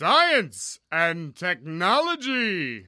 Science and Technology.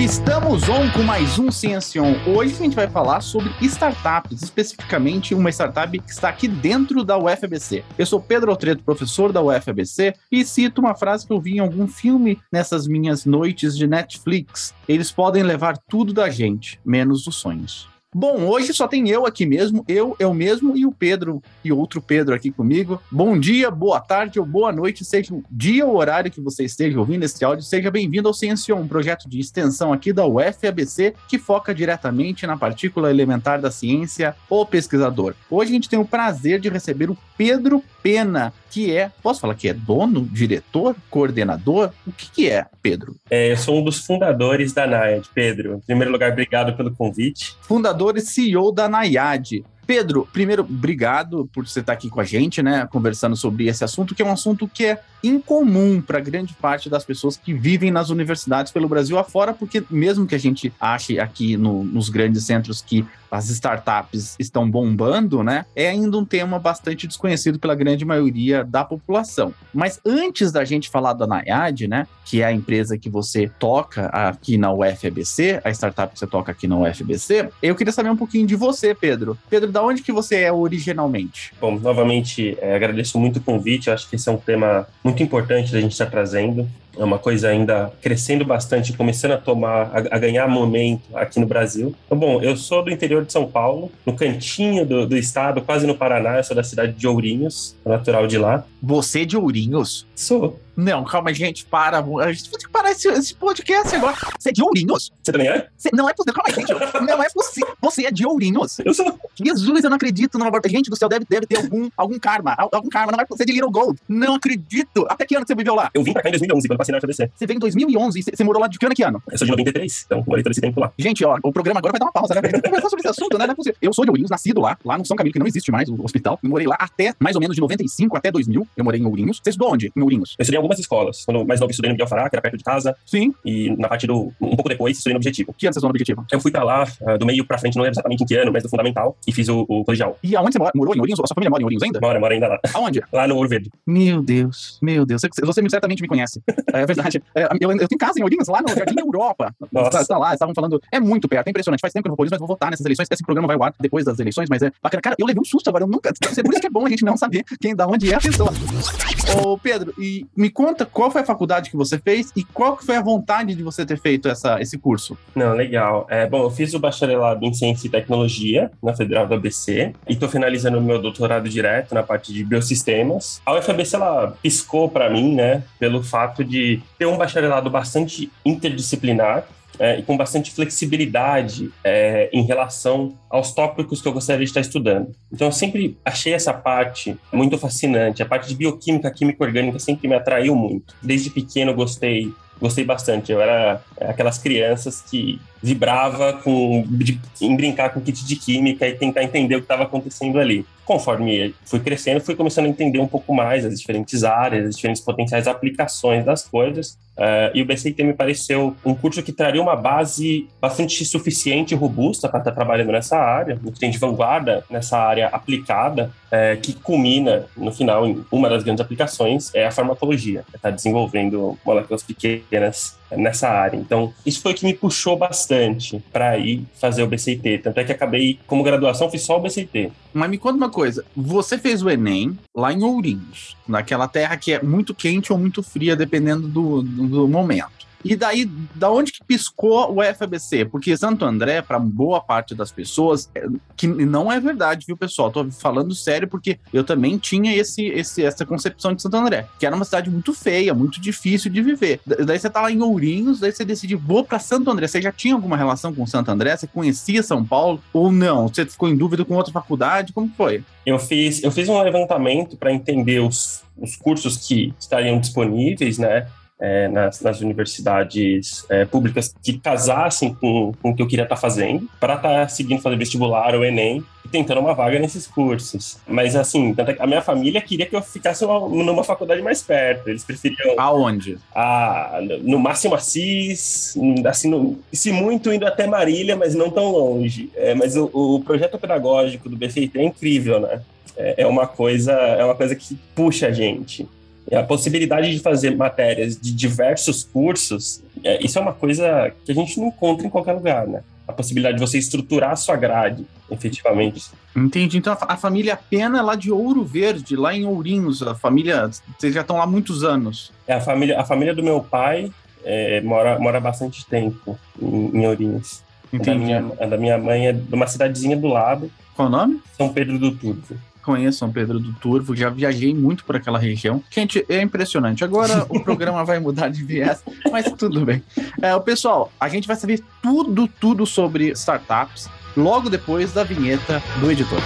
Estamos on com mais um Ciência On. Hoje a gente vai falar sobre startups, especificamente uma startup que está aqui dentro da UFABC. Eu sou Pedro Altreto, professor da UFABC, e cito uma frase que eu vi em algum filme nessas minhas noites de Netflix. Eles podem levar tudo da gente, menos os sonhos. Bom, hoje só tem eu aqui mesmo, eu, eu mesmo e o Pedro e outro Pedro aqui comigo. Bom dia, boa tarde ou boa noite, seja o dia ou horário que você esteja ouvindo esse áudio, seja bem-vindo ao Ciência, um projeto de extensão aqui da UFABC que foca diretamente na partícula elementar da ciência, o pesquisador. Hoje a gente tem o prazer de receber o Pedro Pena, que é, posso falar que é dono, diretor, coordenador? O que, que é, Pedro? É, eu sou um dos fundadores da NAIAD, Pedro. Em primeiro lugar, obrigado pelo convite. Fundador e CEO da NAIAD. Pedro, primeiro, obrigado por você estar aqui com a gente, né, conversando sobre esse assunto, que é um assunto que é incomum para grande parte das pessoas que vivem nas universidades pelo Brasil afora, porque mesmo que a gente ache aqui no, nos grandes centros que as startups estão bombando, né? É ainda um tema bastante desconhecido pela grande maioria da população. Mas antes da gente falar da Nayad, né? Que é a empresa que você toca aqui na UFABC, a startup que você toca aqui na UFABC, eu queria saber um pouquinho de você, Pedro. Pedro, da onde que você é originalmente? Bom, novamente, é, agradeço muito o convite. Eu acho que esse é um tema muito importante da gente estar trazendo é uma coisa ainda crescendo bastante, começando a tomar, a, a, ganhar momento aqui no Brasil. Então, bom, eu sou do interior de São Paulo, no cantinho do, do estado, quase no Paraná, eu sou da cidade de Ourinhos, natural de lá. Você é de Ourinhos? Sou. Não, calma, gente, para. A gente tem que parar esse, esse podcast agora. Você é de Ourinhos? Você também é? Você, não é possível, calma aí, gente. Não é possível. Você é de Ourinhos? Eu sou. Jesus, eu não acredito. Não, gente do céu, deve, deve ter algum, algum karma. Algum karma. Não é você de Little Gold. Não acredito. Até que ano você viveu lá? Eu vim pra cá em 2011, quando passei na FBC. Você veio em 2011 e você morou lá de que ano que ano? Eu sou de 93, então morei todo esse tempo lá. Gente, ó, o programa agora vai dar uma pausa, né? Vamos conversar sobre esse assunto, né? Não é possível. Eu sou de Ourinhos, nascido lá, lá no São Camilo, que não existe mais, o hospital. Eu morei lá até mais ou menos de 95 até 2000. Eu morei em Ourinhos. Você estudou onde? Em Ourinhos? Eu estudei em algumas escolas. Quando mais novo, estudei no Miguel Fará, que era perto de casa. Sim. E na parte do. Um pouco depois, estudei no Objetivo. Que ano você estudou no Objetivo? Eu fui pra lá, uh, do meio pra frente, não lembro exatamente em que ano, mas do fundamental, e fiz o, o colegial. E aonde você mora? Morou em Ourinhos? A sua família mora em Ourinhos ainda? Mora, mora ainda lá. Aonde? Lá no Ouro Verde. Meu Deus, meu Deus. Você, você certamente me conhece. É verdade. É, eu, eu tenho casa em Ourinhos, lá no Jardim Europa. Está, está lá, estavam falando. É muito perto, é impressionante. Faz tempo que eu não vou isso, mas vou votar nessas eleições. Esse programa vai ao ar depois das eleições, mas é bacana. Cara, eu levei um susto agora. Eu nunca. Por isso que é bom a gente não saber quem da onde é a pessoa. Ô, Pedro, e me conta qual foi a faculdade que você fez e qual que foi a vontade de você ter feito essa, esse curso? Não, legal. É, bom, eu fiz o bacharelado em Ciência e Tecnologia na Federal do ABC e estou finalizando o meu doutorado direto na parte de Biosistemas. A UFABC, ela piscou para mim, né, pelo fato de ter um bacharelado bastante interdisciplinar, é, e com bastante flexibilidade é, em relação aos tópicos que eu gostaria de estar estudando. Então, eu sempre achei essa parte muito fascinante. A parte de bioquímica, química orgânica sempre me atraiu muito. Desde pequeno eu gostei gostei bastante. Eu era aquelas crianças que vibrava com, de, em brincar com kit de química e tentar entender o que estava acontecendo ali. Conforme fui crescendo, fui começando a entender um pouco mais as diferentes áreas, as diferentes potenciais aplicações das coisas. Uh, e o BCIT me pareceu um curso que traria uma base bastante suficiente e robusta para estar trabalhando nessa área, que tem de vanguarda nessa área aplicada, uh, que culmina, no final, em uma das grandes aplicações, é a farmacologia, está desenvolvendo moléculas pequenas nessa área. Então, isso foi o que me puxou bastante para ir fazer o BCT. Tanto é que acabei, como graduação, fiz só o BCT. Mas me conta uma coisa: você fez o Enem lá em Ourinhos, naquela terra que é muito quente ou muito fria, dependendo do, do, do momento. E daí, da onde que piscou o FABC? Porque Santo André, para boa parte das pessoas, é, que não é verdade, viu, pessoal? Tô falando sério porque eu também tinha esse, esse, essa concepção de Santo André, que era uma cidade muito feia, muito difícil de viver. Daí você tá lá em Ourinhos, daí você decide, vou para Santo André. Você já tinha alguma relação com Santo André? Você conhecia São Paulo ou não? Você ficou em dúvida com outra faculdade? Como foi? Eu fiz, eu fiz um levantamento para entender os, os cursos que estariam disponíveis, né? É, nas, nas, universidades é, públicas que casassem com, com o que eu queria estar tá fazendo, para estar tá seguindo fazer vestibular ou Enem, tentando uma vaga nesses cursos. Mas assim, é a minha família queria que eu ficasse numa faculdade mais perto. Eles preferiam. Aonde? Ah, no máximo Assis, assim, no, se muito indo até Marília, mas não tão longe. É, mas o, o, projeto pedagógico do BFIT é incrível, né? É, é, uma coisa, é uma coisa que puxa a gente. E a possibilidade de fazer matérias de diversos cursos, é, isso é uma coisa que a gente não encontra em qualquer lugar, né? A possibilidade de você estruturar a sua grade, efetivamente. Entendi. Então a, família Pena é lá de Ouro Verde, lá em Ourinhos. A família, vocês já estão lá há muitos anos. É, a família, a família do meu pai é, mora, mora bastante tempo em, em Ourinhos. Entendi. A da, minha, a da minha mãe é de uma cidadezinha do lado. Qual o nome? São Pedro do Turvo conheço São Pedro do Turvo, já viajei muito por aquela região. Gente, é impressionante. Agora o programa vai mudar de viés, mas tudo bem. É, o pessoal, a gente vai saber tudo, tudo sobre startups logo depois da vinheta do editor.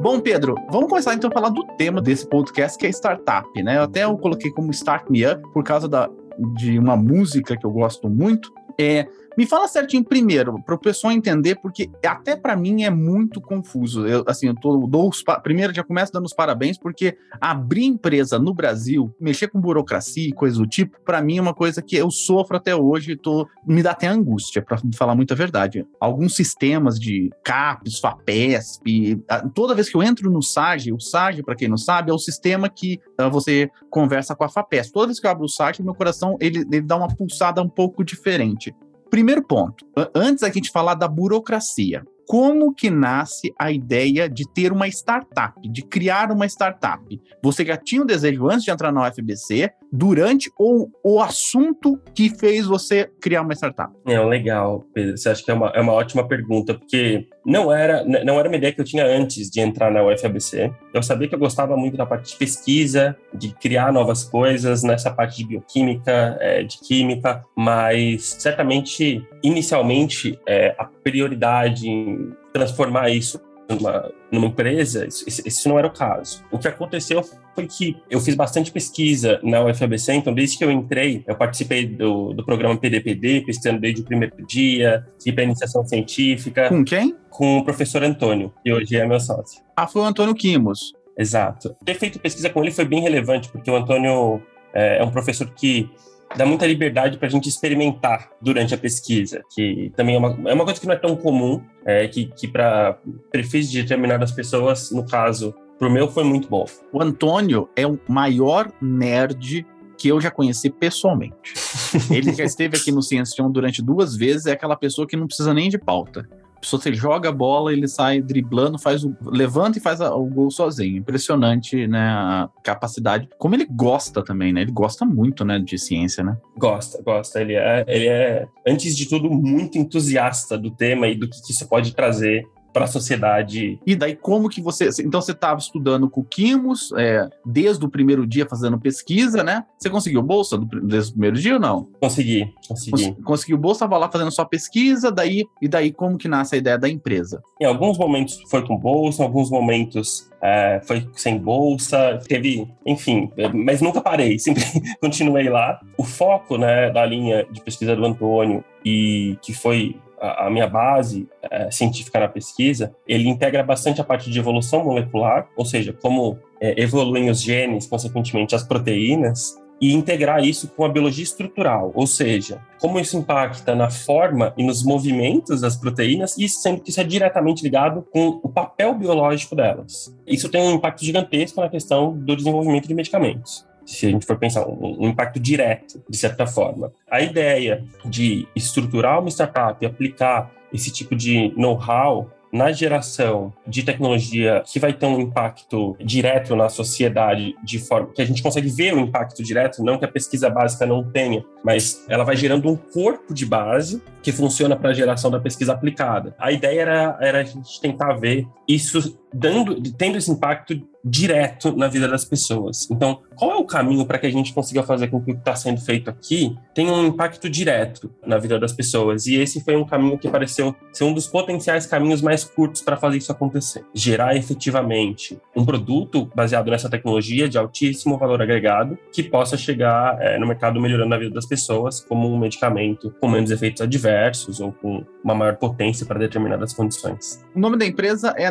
Bom, Pedro, vamos começar então a falar do tema desse podcast, que é startup, né? Eu até eu coloquei como Start Me Up por causa da, de uma música que eu gosto muito. É, me fala certinho primeiro, para o pessoal entender, porque até para mim é muito confuso. Eu, assim, eu tô, dou os, primeiro já começo dando os parabéns, porque abrir empresa no Brasil, mexer com burocracia e coisa do tipo, para mim é uma coisa que eu sofro até hoje, tô, me dá até angústia, para falar muita verdade. Alguns sistemas de CAPES, FAPESP, toda vez que eu entro no SAGE, o SAGE, para quem não sabe, é o sistema que uh, você conversa com a FAPESP. Toda vez que eu abro o SAGE, meu coração ele, ele dá uma pulsada um pouco diferente. Primeiro ponto, antes da gente falar da burocracia, como que nasce a ideia de ter uma startup, de criar uma startup? Você já tinha um desejo antes de entrar na UFBC, durante ou o assunto que fez você criar uma startup? É, legal, Pedro. Você acha que é uma, é uma ótima pergunta, porque não era, não era uma ideia que eu tinha antes de entrar na UFABC. Eu sabia que eu gostava muito da parte de pesquisa, de criar novas coisas, nessa parte de bioquímica, é, de química, mas certamente, inicialmente, é, a prioridade em transformar isso numa, numa empresa, isso, isso, não era o caso. O que aconteceu foi que eu fiz bastante pesquisa na UFABC, então desde que eu entrei, eu participei do, do programa PDPD, pesquisando desde o primeiro dia, fui para iniciação científica. Com quem? Com o professor Antônio, que hoje é meu sócio. Ah, foi o Antônio Quimos. Exato. Ter feito pesquisa com ele foi bem relevante, porque o Antônio é, é um professor que dá muita liberdade para a gente experimentar durante a pesquisa, que também é uma, é uma coisa que não é tão comum, é, que, que para perfis de determinadas pessoas, no caso, para o meu foi muito bom. O Antônio é o maior nerd que eu já conheci pessoalmente. Ele já esteve aqui no Ciencião durante duas vezes, é aquela pessoa que não precisa nem de pauta pessoa você joga a bola, ele sai driblando, faz o, levanta e faz a, o gol sozinho. Impressionante, né, a capacidade. Como ele gosta também, né? Ele gosta muito, né, de ciência, né? Gosta, gosta. Ele é, ele é antes de tudo muito entusiasta do tema e do que, que isso pode trazer para a sociedade. E daí como que você, então você estava estudando com o Quimos, é, desde o primeiro dia fazendo pesquisa, né? Você conseguiu bolsa do, desde o primeiro dia ou não? Consegui, consegui. Cons conseguiu bolsa, estava lá fazendo sua pesquisa, daí e daí como que nasce a ideia da empresa? Em alguns momentos foi com bolsa, em alguns momentos é, foi sem bolsa, teve, enfim, mas nunca parei, sempre continuei lá. O foco, né, da linha de pesquisa do Antônio e que foi a, minha base é, científica na pesquisa, ele integra bastante a parte de evolução molecular, ou seja, como é, evoluem os genes, consequentemente as proteínas, e integrar isso com a biologia estrutural, ou seja, como isso impacta na forma e nos movimentos das proteínas, e sendo que isso é diretamente ligado com o papel biológico delas. Isso tem um impacto gigantesco na questão do desenvolvimento de medicamentos se a gente for pensar, um, um, impacto direto, de certa forma. A ideia de estruturar uma startup e aplicar esse tipo de know-how na geração de tecnologia que vai ter um impacto direto na sociedade, de forma que a gente consegue ver o impacto direto, não que a pesquisa básica não tenha, mas ela vai gerando um corpo de base que funciona para a geração da pesquisa aplicada. A ideia era, era a gente tentar ver isso dando, tendo esse impacto direto na vida das pessoas. Então, qual é o caminho para que a gente consiga fazer com que o que está sendo feito aqui tenha um impacto direto na vida das pessoas? E esse foi um caminho que pareceu ser um dos potenciais caminhos mais curtos para fazer isso acontecer. Gerar efetivamente um produto baseado nessa tecnologia de altíssimo valor agregado que possa chegar é, no mercado melhorando a vida das pessoas, como um medicamento com menos efeitos adversos ou com uma maior potência para determinadas condições. O nome da empresa é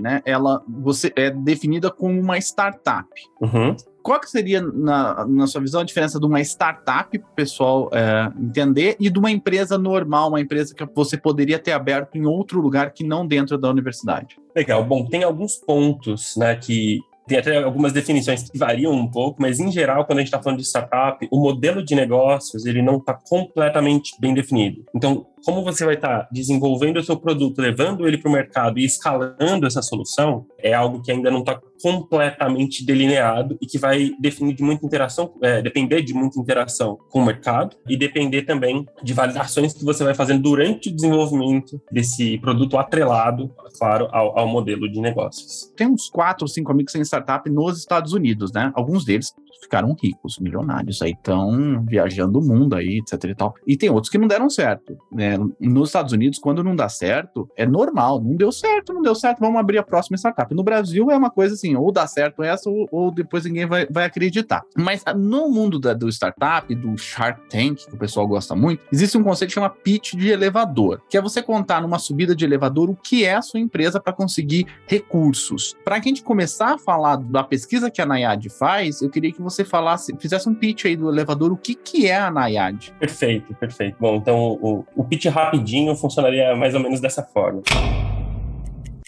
Né? Ela você é definida como uma startup. Uhum. Qual que seria, na, na sua visão, a diferença de uma startup, para o pessoal é, entender, e de uma empresa normal, uma empresa que você poderia ter aberto em outro lugar que não dentro da universidade? Legal. Bom, tem alguns pontos né, que tem até algumas definições que variam um pouco, mas em geral, quando a gente está falando de startup, o modelo de negócios ele não está completamente bem definido. Então, como você vai estar tá desenvolvendo o seu produto, levando ele para o mercado e escalando essa solução, é algo que ainda não está completamente delineado e que vai definir de muita interação, é, depender de muita interação com o mercado e depender também de validações que você vai fazendo durante o desenvolvimento desse produto atrelado, claro, ao, ao modelo de negócios. Tem uns quatro ou cinco amigos em startup nos Estados Unidos, né? Alguns deles ficaram ricos, milionários, aí estão viajando o mundo aí, etc e tal. E tem outros que não deram certo, né? Nos Estados Unidos, quando não dá certo, é normal, não deu certo, não deu certo, vamos abrir a próxima startup. No Brasil é uma coisa assim, ou dá certo essa, ou, ou depois ninguém vai, vai acreditar. Mas ah, no mundo da, do startup, do Shark Tank, que o pessoal gosta muito, existe um conceito que chama pitch de elevador, que é você contar numa subida de elevador o que é a sua empresa para conseguir recursos. Para a gente começar a falar da pesquisa que a Nayad faz, eu queria que você falasse, fizesse um pitch aí do elevador, o que, que é a Nayad? Perfeito, perfeito. Bom, então o, o pitch rapidinho funcionaria mais ou menos dessa forma.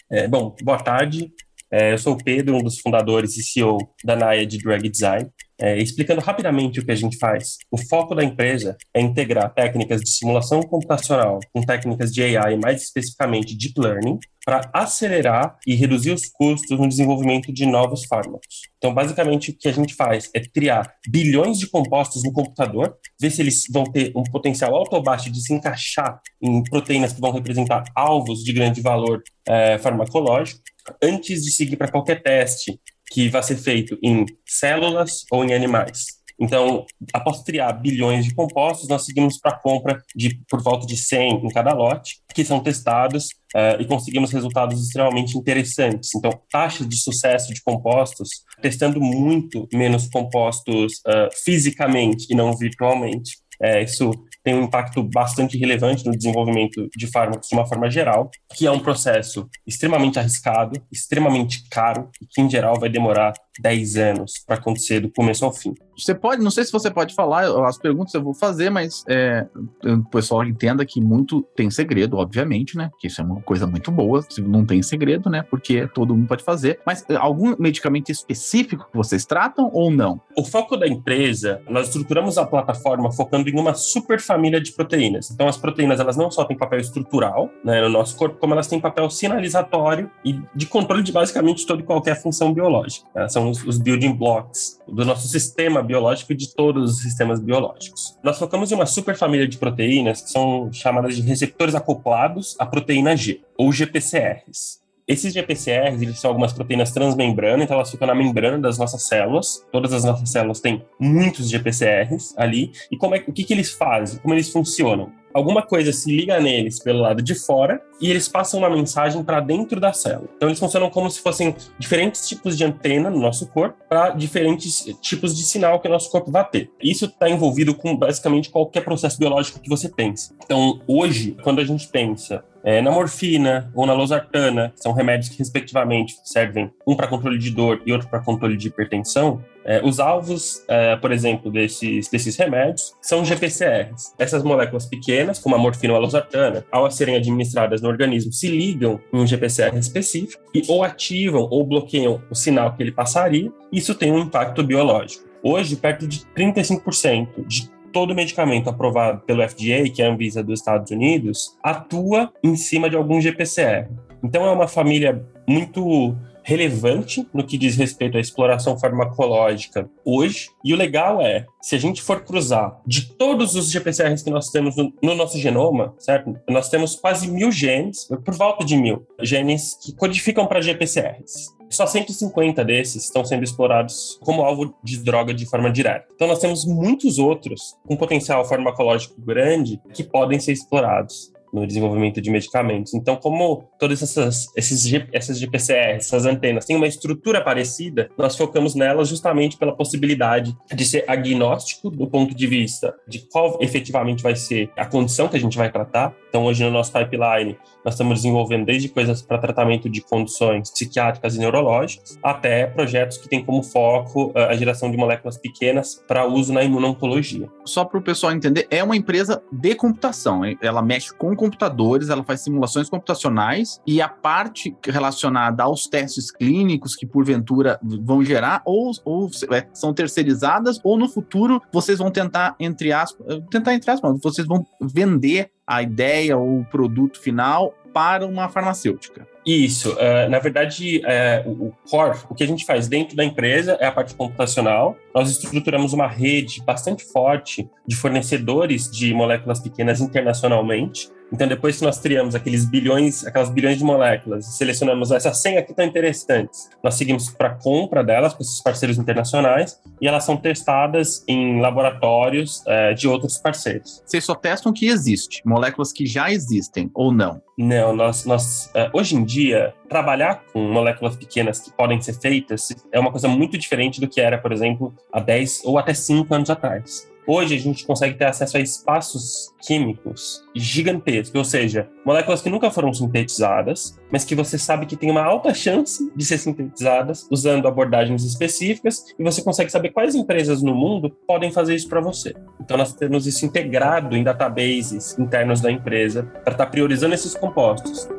É, bom, boa tarde. É, eu sou o Pedro, um dos fundadores e CEO da Naya de Drag Design. É, explicando rapidamente o que a gente faz, o foco da empresa é integrar técnicas de simulação computacional com técnicas de AI, mais especificamente Deep Learning, para acelerar e reduzir os custos no desenvolvimento de novos fármacos. Então, basicamente, o que a gente faz é criar bilhões de compostos no computador, ver se eles vão ter um potencial alto ou baixo de se encaixar em proteínas que vão representar alvos de grande valor é, farmacológico, antes de seguir para qualquer teste que vai ser feito em células ou em animais. Então, após criar bilhões de compostos, nós seguimos para a compra de por volta de 100 em cada lote, que são testados uh, e conseguimos resultados extremamente interessantes. Então, taxa de sucesso de compostos, testando muito menos compostos uh, fisicamente e não virtualmente. É, isso tem um impacto bastante relevante no desenvolvimento de fármacos de uma forma geral, que é um processo extremamente arriscado, extremamente caro e que, em geral, vai demorar 10 anos para acontecer do começo ao fim. Você pode, não sei se você pode falar, as perguntas eu vou fazer, mas é, o pessoal entenda que muito tem segredo, obviamente, né? Que isso é uma coisa muito boa, não tem segredo, né? Porque todo mundo pode fazer. Mas é, algum medicamento específico que vocês tratam ou não? O foco da empresa, nós estruturamos a plataforma focando em uma super família de proteínas. Então, as proteínas, elas não só têm papel estrutural né, no nosso corpo, como elas têm papel sinalizatório e de controle de basicamente toda e qualquer função biológica. Né? São os, os building blocks do nosso sistema biológico e de todos os sistemas biológicos. Nós focamos em uma super família de proteínas que são chamadas de receptores acoplados à proteína G, ou GPCRs. Esses GPCRs, eles são algumas proteínas transmembrana, então elas ficam na membrana das nossas células. Todas as nossas células têm muitos GPCRs ali. E como é, o que, que eles fazem? Como eles funcionam? Alguma coisa se liga neles pelo lado de fora e eles passam uma mensagem para dentro da célula. Então eles funcionam como se fossem diferentes tipos de antena no nosso corpo para diferentes tipos de sinal que o nosso corpo vai ter. Isso está envolvido com basicamente qualquer processo biológico que você pense. Então hoje, quando a gente pensa é, na morfina ou na losartana, que são remédios que, respectivamente, servem um para controle de dor e outro para controle de hipertensão, é, os alvos, é, por exemplo, desses, desses remédios são GPCRs. Essas moléculas pequenas, como a morfina ou a losartana, ao serem administradas no organismo, se ligam em um GPCR específico e ou ativam ou bloqueiam o sinal que ele passaria. Isso tem um impacto biológico. Hoje, perto de 35% de todo medicamento aprovado pelo FDA, que é a Anvisa dos Estados Unidos, atua em cima de algum GPCR. Então é uma família muito relevante no que diz respeito à exploração farmacológica hoje. E o legal é, se a gente for cruzar de todos os GPCRs que nós temos no, no nosso genoma, certo? Nós temos quase mil genes, por volta de mil genes que codificam para GPCRs. Só 150 desses estão sendo explorados como alvo de droga de forma direta. Então, nós temos muitos outros com potencial farmacológico grande que podem ser explorados no desenvolvimento de medicamentos. Então, como todas essas, esses, essas GPCR, essas antenas, têm uma estrutura parecida, nós focamos nelas justamente pela possibilidade de ser agnóstico do ponto de vista de qual efetivamente vai ser a condição que a gente vai tratar. Então, hoje no nosso pipeline, nós estamos desenvolvendo desde coisas para tratamento de condições psiquiátricas e neurológicas, até projetos que têm como foco ah, a geração de moléculas pequenas para uso na imunoncologia. Só para o pessoal entender, é uma empresa de computação, ela mexe com computadores, ela faz simulações computacionais e a parte relacionada aos testes clínicos que porventura vão gerar ou, ou é, são terceirizadas ou no futuro vocês vão tentar entre aspas, tentar entre aspas, vocês vão vender a ideia ou o produto final para uma farmacêutica. Isso. Uh, na verdade, uh, o core, o que a gente faz dentro da empresa é a parte computacional. Nós estruturamos uma rede bastante forte de fornecedores de moléculas pequenas internacionalmente. Então, depois que nós criamos aqueles bilhões, aquelas bilhões de moléculas, selecionamos essas 100 aqui estão interessantes, nós seguimos para compra delas com esses parceiros internacionais e elas são testadas em laboratórios é, de outros parceiros. Vocês só testam o que existe, moléculas que já existem ou não? Não, nós, nós é, hoje em dia trabalhar com moléculas pequenas que podem ser feitas é uma coisa muito diferente do que era, por exemplo, há 10 ou até 5 anos atrás. Hoje a gente consegue ter acesso a espaços químicos gigantescos, ou seja, moléculas que nunca foram sintetizadas, mas que você sabe que tem uma alta chance de ser sintetizadas usando abordagens específicas e você consegue saber quais empresas no mundo podem fazer isso para você. Então nós temos isso integrado em databases internos da empresa para estar tá priorizando esses compostos.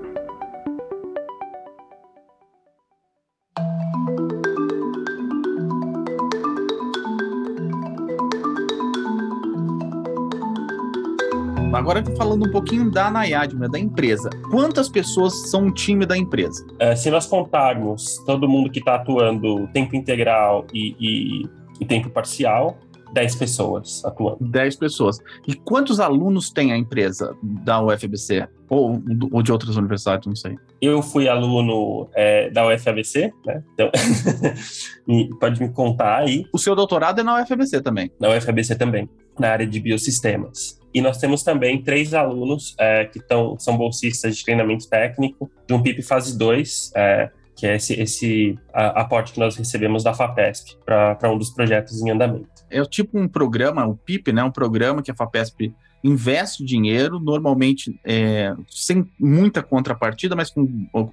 Agora falando um pouquinho da Nayad, né, da empresa. Quantas pessoas são o time da empresa? É, se nós contarmos todo mundo que está atuando tempo integral e, e, e tempo parcial, 10 pessoas atuando. 10 pessoas. E quantos alunos tem a empresa da UFBC? Ou, ou de outras universidades, não sei. Eu fui aluno é, da UFABC, né? Então, pode me contar aí. O seu doutorado é na UFABC também? Na UFABC também, na área de biosistemas. E nós temos também três alunos é, que tão, são bolsistas de treinamento técnico de um PIP fase 2, é, que é esse, esse aporte que nós recebemos da FAPESP para um dos projetos em andamento. É tipo um programa, o PIP, né, um programa que a FAPESP investe dinheiro, normalmente é, sem muita contrapartida, mas com,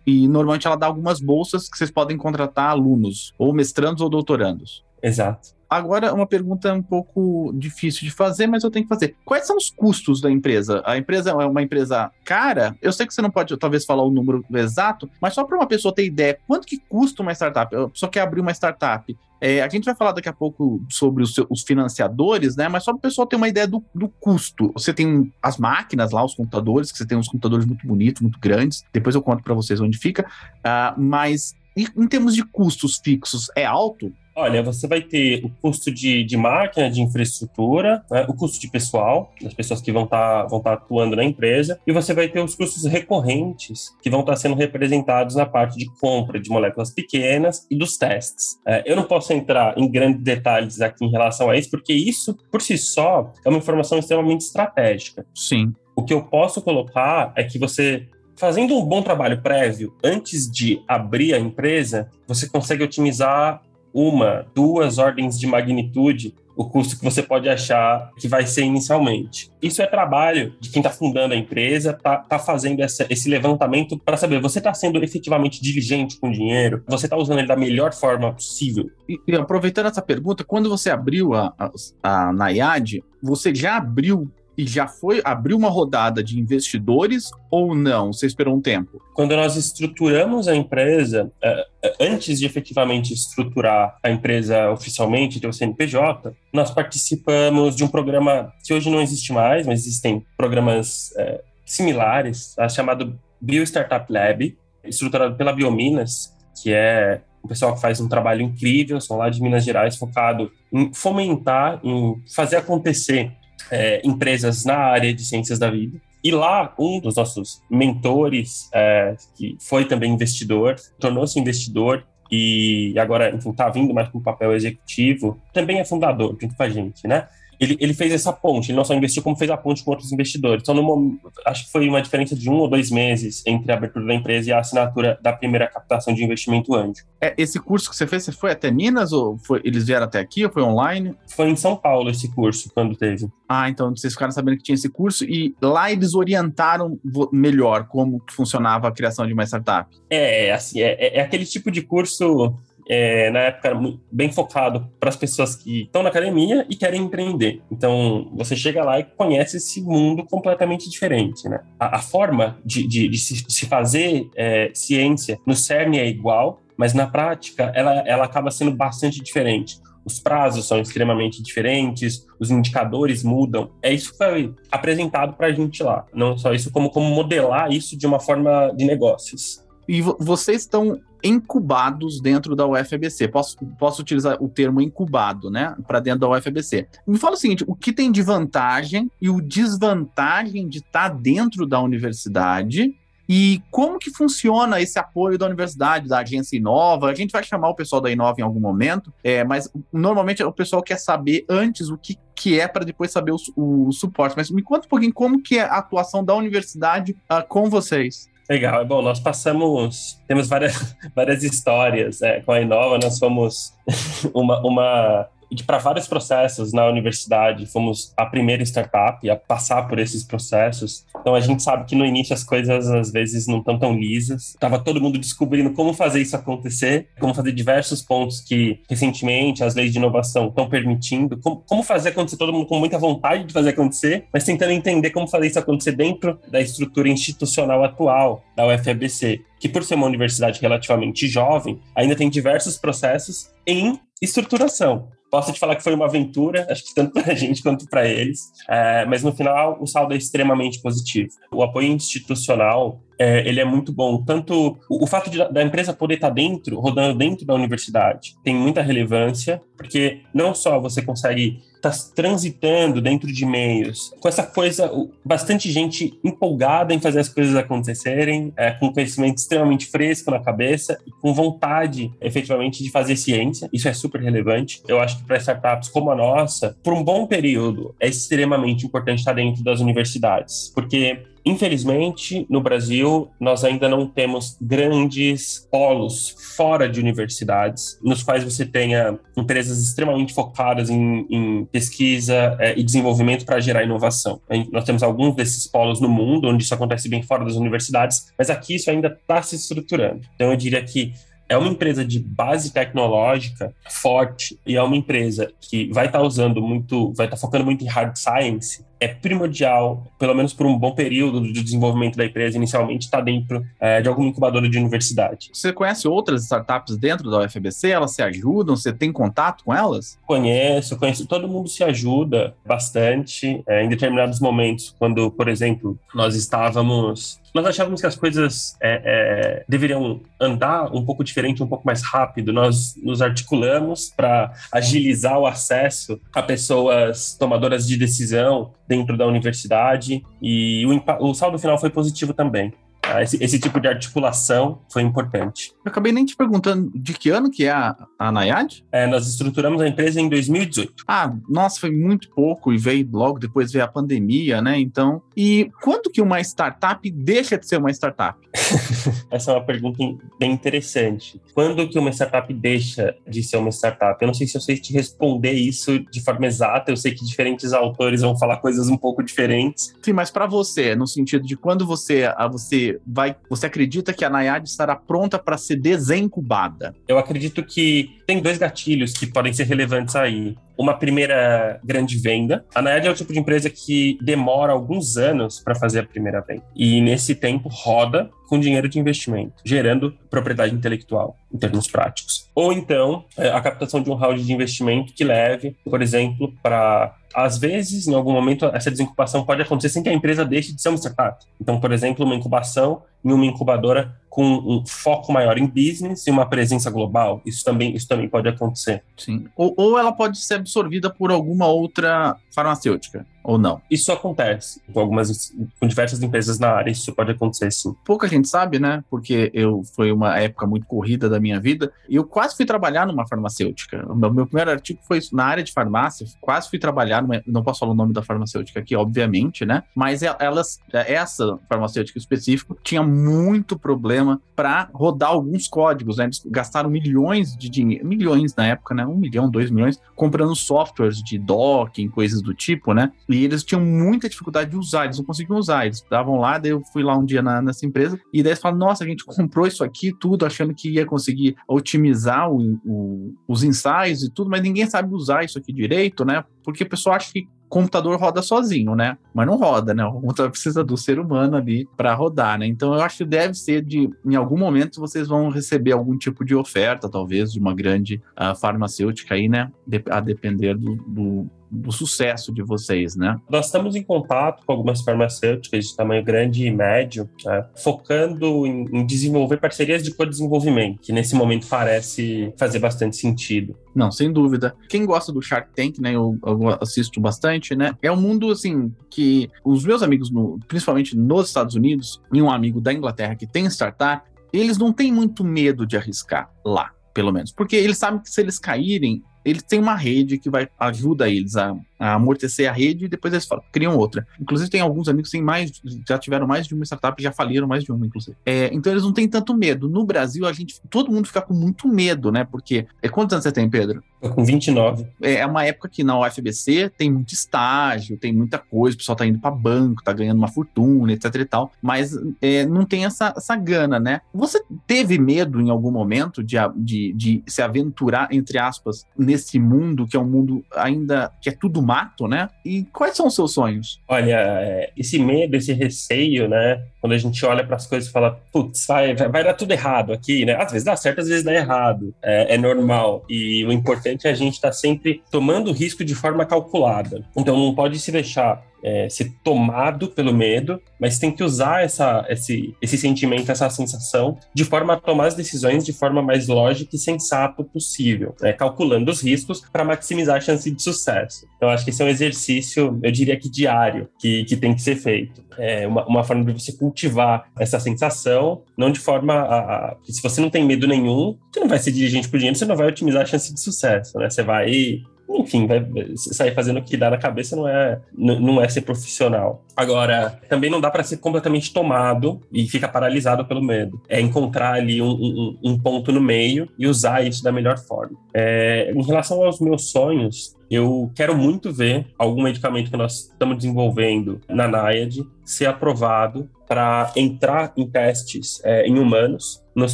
e normalmente ela dá algumas bolsas que vocês podem contratar alunos, ou mestrandos ou doutorandos. Exato. Agora, uma pergunta um pouco difícil de fazer, mas eu tenho que fazer. Quais são os custos da empresa? A empresa é uma empresa cara? Eu sei que você não pode, talvez, falar o número exato, mas só para uma pessoa ter ideia, quanto que custa uma startup? A pessoa quer abrir uma startup. É, a gente vai falar daqui a pouco sobre os, os financiadores, né? Mas só para o pessoal ter uma ideia do, do, custo. Você tem as máquinas lá, os computadores, que você tem uns computadores muito bonitos, muito grandes. Depois eu conto para vocês onde fica. Uh, mas em termos de custos fixos, é alto? Olha, você vai ter o custo de, de máquina, de infraestrutura, né, o custo de pessoal, das pessoas que vão estar tá, vão tá atuando na empresa, e você vai ter os custos recorrentes, que vão estar tá sendo representados na parte de compra de moléculas pequenas e dos testes. É, eu não posso entrar em grandes detalhes aqui em relação a isso, porque isso, por si só, é uma informação extremamente estratégica. Sim. O que eu posso colocar é que você fazendo um bom trabalho prévio antes de abrir a empresa, você consegue otimizar uma, duas ordens de magnitude o custo que você pode achar que vai ser inicialmente. Isso é trabalho de quem está fundando a empresa, está tá fazendo essa, esse levantamento para saber, você está sendo efetivamente diligente com o dinheiro? Você está usando ele da melhor forma possível? E, e aproveitando essa pergunta, quando você abriu a, a, a Nayad, você já abriu e já foi abriu uma rodada de investidores ou não? Você esperou um tempo? Quando nós estruturamos a empresa, é, é, antes de efetivamente estruturar a empresa oficialmente, ter o CNPJ, nós participamos de um programa que hoje não existe mais, mas existem programas é, similares, chamado Bio Startup Lab, estruturado pela Biominas, que é um pessoal que faz um trabalho incrível, são lá de Minas Gerais, focado em fomentar, em fazer acontecer é, empresas na área de ciências da vida. E lá, um dos nossos mentores, é, que foi também investidor, tornou-se investidor e agora, enfim, está vindo mais para um papel executivo, também é fundador junto com a gente, né? Ele, ele fez essa ponte, ele não só investiu, como fez a ponte com outros investidores. Então, no, acho que foi uma diferença de um ou dois meses entre a abertura da empresa e a assinatura da primeira captação de investimento anjo. É, esse curso que você fez, você foi até Minas ou foi, eles vieram até aqui ou foi online? Foi em São Paulo esse curso, quando teve. Ah, então vocês ficaram sabendo que tinha esse curso e lá eles orientaram melhor como funcionava a criação de uma startup. É, assim, é, é, é aquele tipo de curso é, na época bem focado para as pessoas que estão na academia e querem empreender. Então, você chega lá e conhece esse mundo completamente diferente, né? A, a forma de, de, de, se, se, fazer é, ciência no CERN é igual, mas na prática ela, ela acaba sendo bastante diferente. Os prazos são extremamente diferentes, os indicadores mudam. É isso que foi apresentado para a gente lá. Não só isso, como, como modelar isso de uma forma de negócios. E vocês estão incubados dentro da UFABC. Posso, posso utilizar o termo incubado, né, para dentro da UFABC. Me fala o seguinte: o que tem de vantagem e o desvantagem de estar tá dentro da universidade e como que funciona esse apoio da universidade, da agência Inova? A gente vai chamar o pessoal da Inova em algum momento, é, mas normalmente o pessoal quer saber antes o que, que é para depois saber o, o, suporte. Mas me conta um pouquinho como que é a atuação da universidade uh, com vocês. Legal. Bom, nós passamos, temos várias, várias histórias é, com a Inova. Nós fomos uma, uma para vários processos na universidade. Fomos a primeira startup a passar por esses processos. Então a gente sabe que no início as coisas às vezes não estão tão lisas. Tava todo mundo descobrindo como fazer isso acontecer, como fazer diversos pontos que recentemente as leis de inovação estão permitindo, como, como fazer acontecer todo mundo com muita vontade de fazer acontecer, mas tentando entender como fazer isso acontecer dentro da estrutura institucional atual da UFABC, que por ser uma universidade relativamente jovem, ainda tem diversos processos em estruturação. Posso te falar que foi uma aventura, acho que tanto para a gente quanto para eles, é, mas no final o saldo é extremamente positivo. O apoio institucional é, ele é muito bom. Tanto o, o fato de, da empresa poder estar tá dentro, rodando dentro da universidade, tem muita relevância, porque não só você consegue estar tá transitando dentro de meios com essa coisa, bastante gente empolgada em fazer as coisas acontecerem, é, com conhecimento extremamente fresco na cabeça com vontade, efetivamente, de fazer ciência. Isso é super relevante. Eu acho que para startups como a nossa, por um bom período, é extremamente importante estar dentro das universidades, porque Infelizmente, no Brasil, nós ainda não temos grandes polos fora de universidades, nos quais você tenha empresas extremamente focadas em, em pesquisa é, e desenvolvimento para gerar inovação. Nós temos alguns desses polos no mundo, onde isso acontece bem fora das universidades, mas aqui isso ainda está se estruturando. Então, eu diria que é uma empresa de base tecnológica forte e é uma empresa que vai estar tá usando muito, vai estar tá focando muito em hard science, é primordial, pelo menos por um bom período do desenvolvimento da empresa, inicialmente, estar tá dentro é, de alguma incubadora de universidade. Você conhece outras startups dentro da UFBC? Elas se ajudam? Você tem contato com elas? Conheço, conheço. Todo mundo se ajuda bastante é, em determinados momentos, quando, por exemplo, nós estávamos nós achávamos que as coisas é, é, deveriam andar um pouco diferente, um pouco mais rápido. Nós nos articulamos para agilizar o acesso a pessoas tomadoras de decisão dentro da universidade e o, o saldo final foi positivo também. Esse, esse, tipo de articulação foi importante. Eu acabei nem te perguntando de que ano que é a, a Nayad? É, nós estruturamos a empresa em 2018. Ah, nossa, foi muito pouco e veio logo depois veio a pandemia, né? Então, e quando que uma startup deixa de ser uma startup? Essa é uma pergunta bem interessante. Quando que uma startup deixa de ser uma startup? Eu não sei se eu sei te responder isso de forma exata. Eu sei que diferentes autores vão falar coisas um pouco diferentes. Sim, mas para você, no sentido de quando você, você vai, você acredita que a Nayad estará pronta para ser desencubada? Eu acredito que tem dois gatilhos que podem ser relevantes aí uma primeira grande venda. A Nayad é o tipo de empresa que demora alguns anos para fazer a primeira venda. E nesse tempo roda com dinheiro de investimento, gerando propriedade intelectual em termos práticos. Ou então, é, a captação de um round de investimento que leve, por exemplo, para às vezes, em algum momento, essa desincubação pode acontecer sem que a empresa deixe de ser uma startup. Então, por exemplo, uma incubação em uma incubadora com um foco maior em business e uma presença global. Isso também, isso também pode acontecer. Sim. Ou, ou ela pode ser absorvida por alguma outra farmacêutica ou não? Isso acontece com algumas, com diversas empresas na área, isso pode acontecer sim. Pouca gente sabe, né? Porque eu foi uma época muito corrida da minha vida e eu quase fui trabalhar numa farmacêutica. O meu, meu primeiro artigo foi na área de farmácia, quase fui trabalhar, numa, não posso falar o nome da farmacêutica aqui, obviamente, né? Mas elas, essa farmacêutica específica tinha muito problema para rodar alguns códigos, né? Eles gastaram milhões de dinheiro, milhões na época, né? Um milhão, dois milhões, comprando softwares de docking, coisas do tipo, né? E eles tinham muita dificuldade de usar, eles não conseguiam usar. Eles estavam lá, daí eu fui lá um dia na, nessa empresa, e daí eles falaram: nossa, a gente comprou isso aqui tudo, achando que ia conseguir otimizar o, o, os ensaios e tudo, mas ninguém sabe usar isso aqui direito, né? Porque o pessoal acha que computador roda sozinho, né? Mas não roda, né? O computador precisa do ser humano ali para rodar, né? Então eu acho que deve ser de, em algum momento vocês vão receber algum tipo de oferta, talvez, de uma grande uh, farmacêutica aí, né? De, a depender do, do do sucesso de vocês, né? Nós estamos em contato com algumas farmacêuticas de tamanho grande e médio, né? focando em, em, desenvolver parcerias de co-desenvolvimento, que nesse momento parece fazer bastante sentido. Não, sem dúvida. Quem gosta do Shark Tank, né? Eu, eu assisto bastante, né? É um mundo assim que os meus amigos, no, principalmente nos Estados Unidos, e um amigo da Inglaterra que tem startup, eles não têm muito medo de arriscar lá pelo menos. Porque eles sabem que se eles caírem, eles têm uma rede que vai ajuda eles a amortecer a rede e depois eles falam, criam outra. Inclusive, tem alguns amigos que têm mais, já tiveram mais de uma startup, já faliram mais de uma, inclusive. É, então, eles não têm tanto medo. No Brasil, a gente, todo mundo fica com muito medo, né? Porque, é, quantos anos você tem, Pedro? Tô com 29. É, é uma época que na UFBC tem muito estágio, tem muita coisa, o pessoal tá indo para banco, tá ganhando uma fortuna, etc e tal, mas é, não tem essa, essa gana, né? Você teve medo em algum momento de, de, de se aventurar, entre aspas, nesse mundo que é um mundo ainda que é tudo mato, né? E quais são os seus sonhos? Olha, é, esse medo, esse receio, né? Quando a gente olha para as coisas e fala, putz, vai, vai dar tudo errado aqui, né? Às vezes dá certo, às vezes dá errado. É, é normal. E o importante é a gente estar tá sempre tomando risco de forma calculada. Então não pode se deixar é, ser tomado pelo medo, mas tem que usar essa, esse, esse sentimento, essa sensação, de forma a tomar as decisões de forma mais lógica e sensata possível, né? calculando os riscos para maximizar a chance de sucesso. Então, acho que esse é um exercício, eu diria que diário, que, que tem que ser feito. É uma, uma forma de você cultivar essa sensação, não de forma a, a, Se você não tem medo nenhum, você não vai ser dirigente por dinheiro, você não vai otimizar a chance de sucesso, né? Você vai enfim, vai sair fazendo o que dá na cabeça não é, não é ser profissional. Agora, também não dá para ser completamente tomado e ficar paralisado pelo medo. É encontrar ali um, um, um ponto no meio e usar isso da melhor forma. É, em relação aos meus sonhos, eu quero muito ver algum medicamento que nós estamos desenvolvendo na NIAID ser aprovado para entrar em testes é, em humanos nos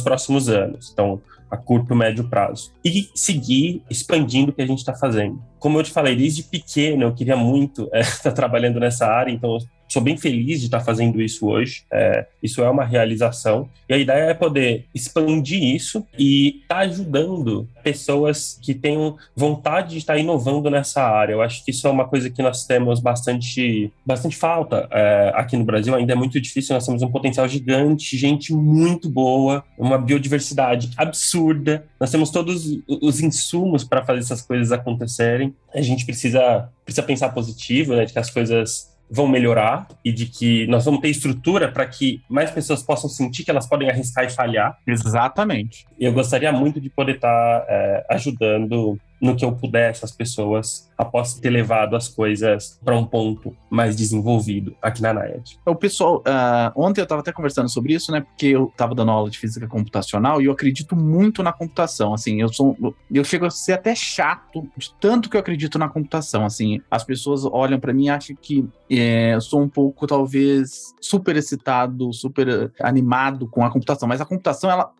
próximos anos. Então, a curto, médio prazo. E seguir expandindo o que a gente está fazendo. Como eu te falei, desde pequeno eu queria muito estar é, tá trabalhando nessa área, então sou bem feliz de estar fazendo isso hoje. É, isso é uma realização. E a ideia é poder expandir isso e estar tá ajudando pessoas que tenham vontade de estar inovando nessa área. Eu acho que isso é uma coisa que nós temos bastante, bastante falta é, aqui no Brasil. Ainda é muito difícil. Nós temos um potencial gigante, gente muito boa, uma biodiversidade absurda. Nós temos todos os insumos para fazer essas coisas acontecerem. A gente precisa, precisa pensar positivo, né, de que as coisas vão melhorar e de que nós vamos ter estrutura para que mais pessoas possam sentir que elas podem arriscar e falhar. Exatamente. Eu gostaria muito de poder estar é, ajudando no que eu puder essas pessoas após ter levado as coisas para um ponto mais desenvolvido aqui na NIAD. O pessoal, uh, ontem eu estava até conversando sobre isso, né? Porque eu estava dando aula de física computacional e eu acredito muito na computação. Assim, eu sou, eu chego a ser até chato de tanto que eu acredito na computação. Assim, as pessoas olham para mim e acham que é, eu sou um pouco talvez super excitado, super animado com a computação. Mas a computação ela,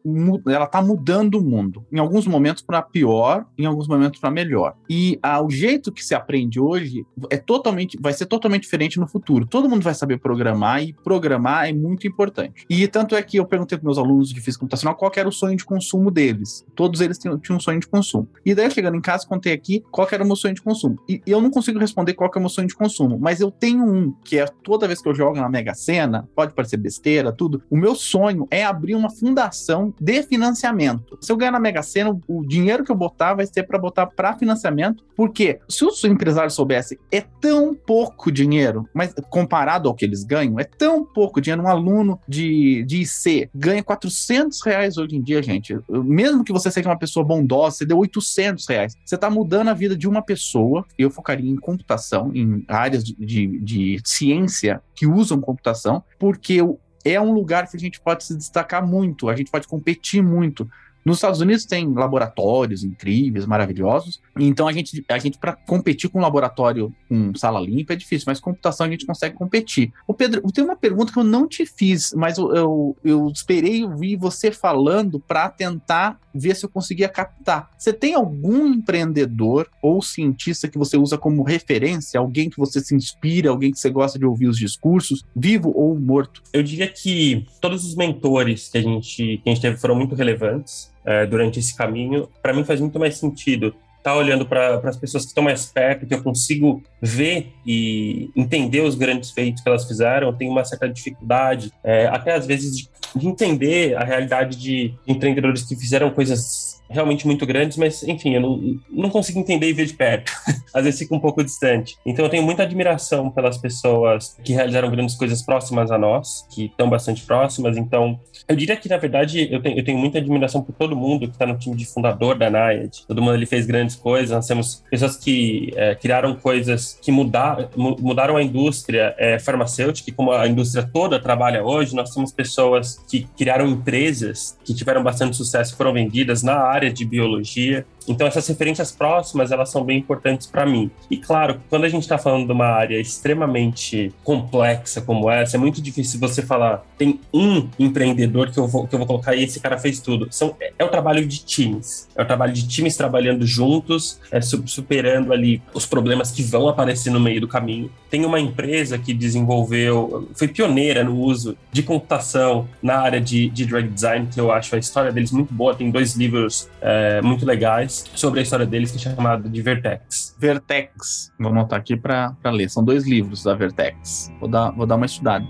ela tá mudando o mundo. Em alguns momentos para pior, em alguns momentos para melhor. E ah, o jeito que se aprende hoje é totalmente, vai ser totalmente diferente no futuro. Todo mundo vai saber programar e programar é muito importante. E tanto é que eu perguntei para meus alunos de física computacional qual era o sonho de consumo deles. Todos eles tinham, tinham um sonho de consumo. E daí, chegando em casa, contei aqui qual era o meu sonho de consumo. E eu não consigo responder qual é o meu sonho de consumo, mas eu tenho um, que é toda vez que eu jogo na Mega Sena, pode parecer besteira, tudo, o meu sonho é abrir uma fundação de financiamento. Se eu ganhar na Mega Sena, o dinheiro que eu botar vai ser para botar para financiamento, porque se os empresários soubessem, é tão pouco dinheiro, mas comparado ao que eles ganham, é tão pouco dinheiro. Um aluno de, de IC ganha 400 reais hoje em dia, gente. Mesmo que você seja uma pessoa bondosa, você deu 800 reais. Você está mudando a vida de uma pessoa. Eu focaria em computação, em áreas de, de, de ciência que usam computação, porque é um lugar que a gente pode se destacar muito, a gente pode competir muito. Nos Estados Unidos tem laboratórios incríveis, maravilhosos. Então a gente, a gente para competir com um laboratório com sala limpa é difícil, mas computação a gente consegue competir. O Pedro, tem uma pergunta que eu não te fiz, mas eu, eu, eu esperei ouvir você falando para tentar ver se eu conseguia captar. Você tem algum empreendedor ou cientista que você usa como referência, alguém que você se inspira, alguém que você gosta de ouvir os discursos, vivo ou morto? Eu diria que todos os mentores que a gente, que a gente teve foram muito relevantes é, durante esse caminho, para mim faz muito mais sentido tá olhando para as pessoas que estão mais perto, que eu consigo ver e entender os grandes feitos que elas fizeram. Eu tenho uma certa dificuldade, é, até às vezes, de, de, entender a realidade de empreendedores que fizeram coisas realmente muito grandes, mas enfim, eu não, não consigo entender e ver de perto. Às vezes fica um pouco distante. Então eu tenho muita admiração pelas pessoas que realizaram grandes coisas próximas a nós, que estão bastante próximas. Então eu diria que, na verdade, eu tenho, eu tenho muita admiração por todo mundo que está no time de fundador da NIAD. Todo mundo ali fez grandes coisas. Nós temos pessoas que é, criaram coisas que mudar, mudaram a indústria é, farmacêutica, como a indústria toda trabalha hoje, nós temos pessoas que criaram empresas que tiveram bastante sucesso, foram vendidas na área área de biologia. Então essas referências próximas elas são bem importantes para mim. E claro, quando a gente está falando de uma área extremamente complexa como essa, é muito difícil você falar tem um empreendedor que eu vou que eu vou colocar e esse cara fez tudo. São é, é o trabalho de times, é o trabalho de times trabalhando juntos, é, superando ali os problemas que vão aparecer no meio do caminho. Tem uma empresa que desenvolveu, foi pioneira no uso de computação na área de, de drug design, que eu acho a história deles muito boa. Tem dois livros é, muito legais sobre a história deles, que é chamado de Vertex. Vertex. Vou anotar aqui para ler. São dois livros da Vertex. Vou dar, vou dar uma estudada.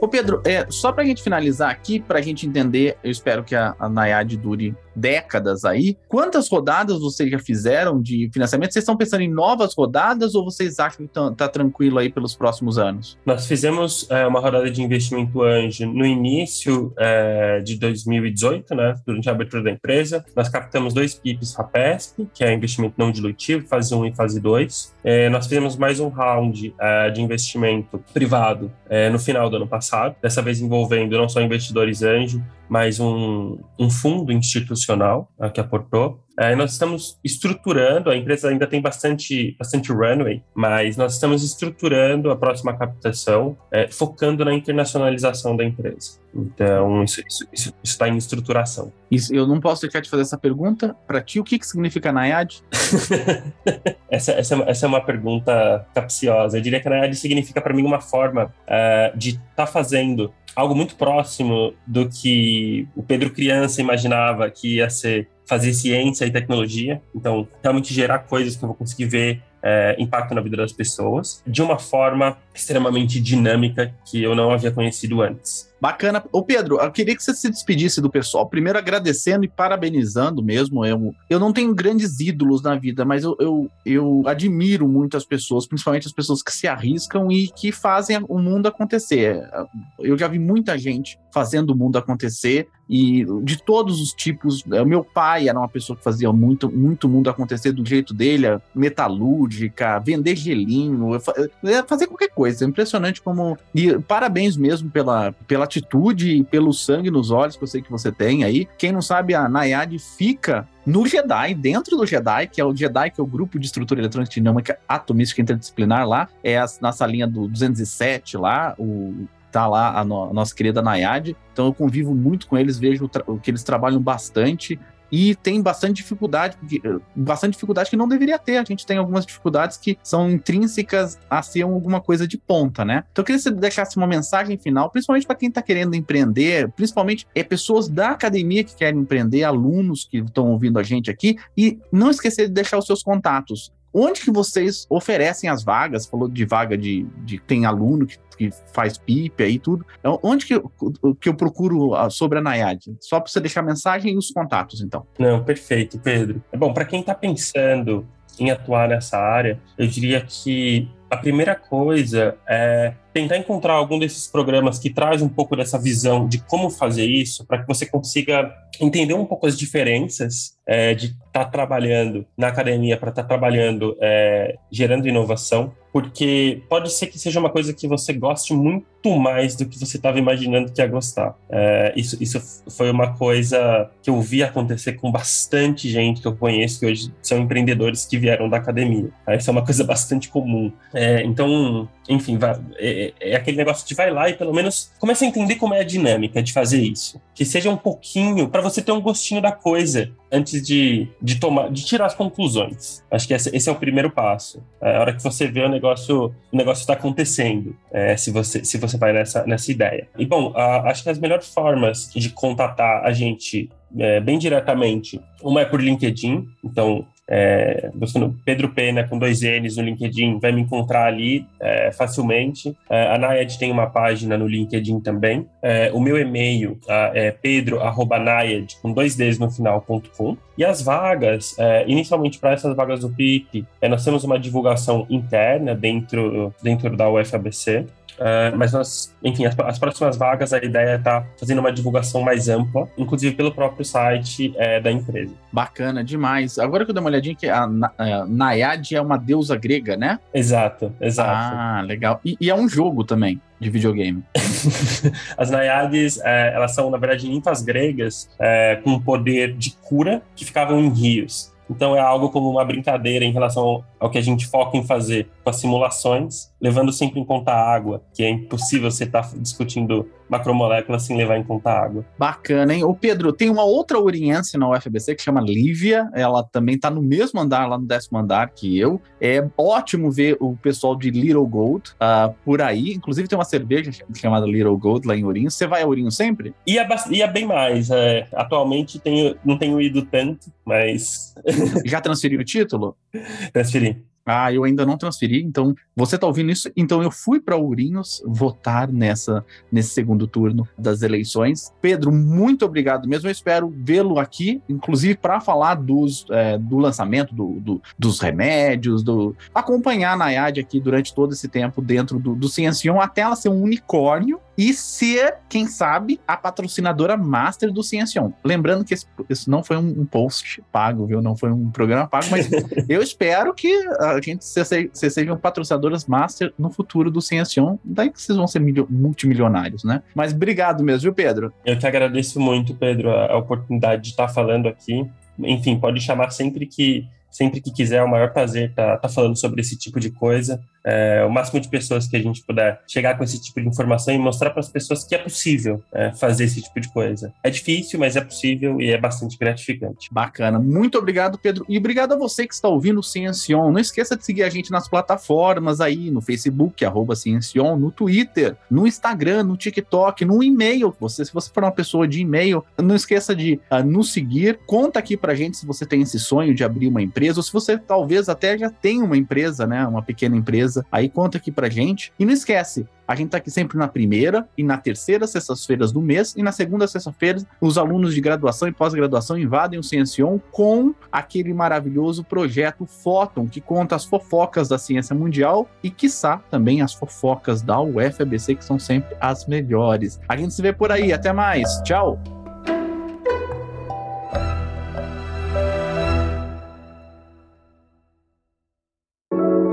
Ô Pedro, é, só para a gente finalizar aqui, para a gente entender, eu espero que a, a Nayad dure décadas aí. Quantas rodadas vocês já fizeram de financiamento? Vocês estão pensando em novas rodadas ou vocês acham que está tá tranquilo aí pelos próximos anos? Nós fizemos é, uma rodada de investimento anjo no início é, de 2018, né, durante a abertura da empresa. Nós captamos dois PIPs FAPESP, que é investimento não dilutivo, fase 1 e fase 2. É, nós fizemos mais um round é, de investimento privado é, no final do ano passado, dessa vez envolvendo não só investidores anjo, mais um, um fundo institucional uh, que aportou. Uh, nós estamos estruturando, a empresa ainda tem bastante, bastante runway, mas nós estamos estruturando a próxima captação, uh, focando na internacionalização da empresa. Então, isso está em estruturação. Isso, eu não posso deixar de fazer essa pergunta. Para ti, o que, que significa NAIAD? essa, essa, é essa, é uma pergunta capciosa. Eu diria que NAIAD significa para mim uma forma uh, de estar tá fazendo algo muito próximo do que o Pedro criança imaginava que ia ser fazer ciência e tecnologia. Então, realmente gerar coisas que eu vou conseguir ver é, impacto na vida das pessoas de uma forma extremamente dinâmica que eu não havia conhecido antes. Bacana. Ô Pedro, eu queria que você se despedisse do pessoal. Primeiro agradecendo e parabenizando mesmo. Eu, eu não tenho grandes ídolos na vida, mas eu, eu, eu admiro muito as pessoas, principalmente as pessoas que se arriscam e que fazem o mundo acontecer. Eu já vi muita gente fazendo o mundo acontecer e de todos os tipos. O meu pai era uma pessoa que fazia muito, muito mundo acontecer do jeito dele, metalúrgica, vender gelinho, fazer qualquer coisa. É impressionante como. E parabéns mesmo pela, pela atitude e pelo sangue nos olhos que eu sei que você tem aí. Quem não sabe, a Nayade fica no Jedi, dentro do Jedi, que é o Jedi, que é o grupo de estrutura eletrônica dinâmica atomística interdisciplinar lá, é na salinha do 207 lá, o tá lá a, no, a nossa querida Nayade. Então eu convivo muito com eles, vejo o que eles trabalham bastante e tem bastante dificuldade, bastante dificuldade que não deveria ter. A gente tem algumas dificuldades que são intrínsecas a ser alguma coisa de ponta, né? Então eu queria que você deixasse uma mensagem final, principalmente para quem está querendo empreender, principalmente é pessoas da academia que querem empreender, alunos que estão ouvindo a gente aqui, e não esquecer de deixar os seus contatos. Onde que vocês oferecem as vagas? Falou de vaga de, de tem aluno que, que faz PIP aí tudo. Então, onde que eu, que eu procuro ah, sobre a Nayad? Só para você deixar a mensagem e os contatos, então. Não, perfeito, Pedro. É bom, para quem está pensando em atuar nessa área, eu diria que a primeira coisa é tentar encontrar algum desses programas que traz um pouco dessa visão de como fazer isso, para que você consiga entender um pouco as diferenças é, de estar tá trabalhando na academia para estar tá trabalhando é, gerando inovação, porque pode ser que seja uma coisa que você goste muito mais do que você estava imaginando que ia gostar. É, isso, isso foi uma coisa que eu vi acontecer com bastante gente que eu conheço que hoje são empreendedores que vieram da academia. Isso é uma coisa bastante comum. É, então, enfim, vai, é, é, aquele negócio de vai lá e pelo menos comece a entender como é a dinâmica de fazer isso. Que seja um pouquinho, para você ter um gostinho da coisa antes de, de tomar, de tirar as conclusões. Acho que esse, esse é o primeiro passo. É a hora que você vê o negócio, o negócio está acontecendo, é, se, você, se você vai nessa, nessa ideia. E bom, a, acho que as melhores formas de contatar a gente é, bem diretamente, uma é por LinkedIn, então é, buscando Pedro Pena com dois N's no LinkedIn, vai me encontrar ali é, facilmente. É, a Nayad tem uma página no LinkedIn também. É, o meu e-mail é pedro.nayad com dois D's no final.com. E as vagas, é, inicialmente para essas vagas do PIP, é, nós temos uma divulgação interna dentro, dentro da UFABC. Uh, mas nós, enfim, as, as, próximas vagas, a ideia é estar tá fazendo uma divulgação mais ampla, inclusive pelo próprio site é, da empresa. Bacana demais. Agora que eu dei uma olhadinha que a, a Nayad é uma deusa grega, né? Exato, exato. Ah, legal. E, e é um jogo também de videogame. As Naiades, é, elas são, na verdade, ninfas gregas é, com poder de cura que ficavam em rios. Então é algo como uma brincadeira em relação ao que a gente foca em fazer com as simulações, levando sempre em conta a água, que é impossível você estar tá discutindo macromoléculas sem levar em conta a água. Bacana, hein? O Pedro, tem uma outra uriense na UFBC que chama Lívia, ela também está no mesmo andar, lá no décimo andar que eu. É ótimo ver o pessoal de Little Gold uh, por aí, inclusive tem uma cerveja chamada Little Gold lá em Ourinhos. Você vai a Ourinhos sempre? Ia, ia bem mais. É, atualmente tenho, não tenho ido tanto, mas... Já transferiu o título? Transferi. Ah, eu ainda não transferi, então você está ouvindo isso? Então eu fui para Ourinhos votar nessa nesse segundo turno das eleições. Pedro, muito obrigado mesmo. Eu espero vê-lo aqui, inclusive para falar dos, é, do lançamento do, do, dos remédios, do acompanhar a Nayade aqui durante todo esse tempo dentro do, do Ciencion até ela ser um unicórnio e ser, quem sabe, a patrocinadora master do Ciencion. Lembrando que esse, isso não foi um, post pago, viu? Não foi um programa pago, mas eu espero que a gente vocês sejam patrocinadoras master no futuro do Ciencion. Daí que vocês vão ser multimilionários, né? Mas obrigado mesmo, viu, Pedro? Eu que agradeço muito, Pedro, a oportunidade de estar falando aqui. Enfim, pode chamar sempre que sempre que quiser, é o maior prazer estar tá, tá falando sobre esse tipo de coisa é, o máximo de pessoas que a gente puder chegar com esse tipo de informação e mostrar para as pessoas que é possível é, fazer esse tipo de coisa. É difícil, mas é possível e é bastante gratificante. Bacana. Muito obrigado, Pedro. E obrigado a você que está ouvindo o Ciencion. Não esqueça de seguir a gente nas plataformas aí, no Facebook, arroba Ciencion, no Twitter, no Instagram, no TikTok, no e-mail. Você, se você for uma pessoa de e-mail, não esqueça de uh, nos seguir. Conta aqui pra gente se você tem esse sonho de abrir uma empresa, ou se você talvez até já tem uma empresa, né? Uma pequena empresa beleza? Aí conta aqui pra gente. E não esquece, a gente tá aqui sempre na primeira e na terceira sextas-feiras do mês, e na segunda sexta-feira, os alunos de graduação e pós-graduação invadem o Ciencion com aquele maravilhoso projeto Fóton, que conta as fofocas da ciência mundial e, quiçá, também as fofocas da UFABC, que são sempre as melhores. A gente se vê por aí, até mais, tchau!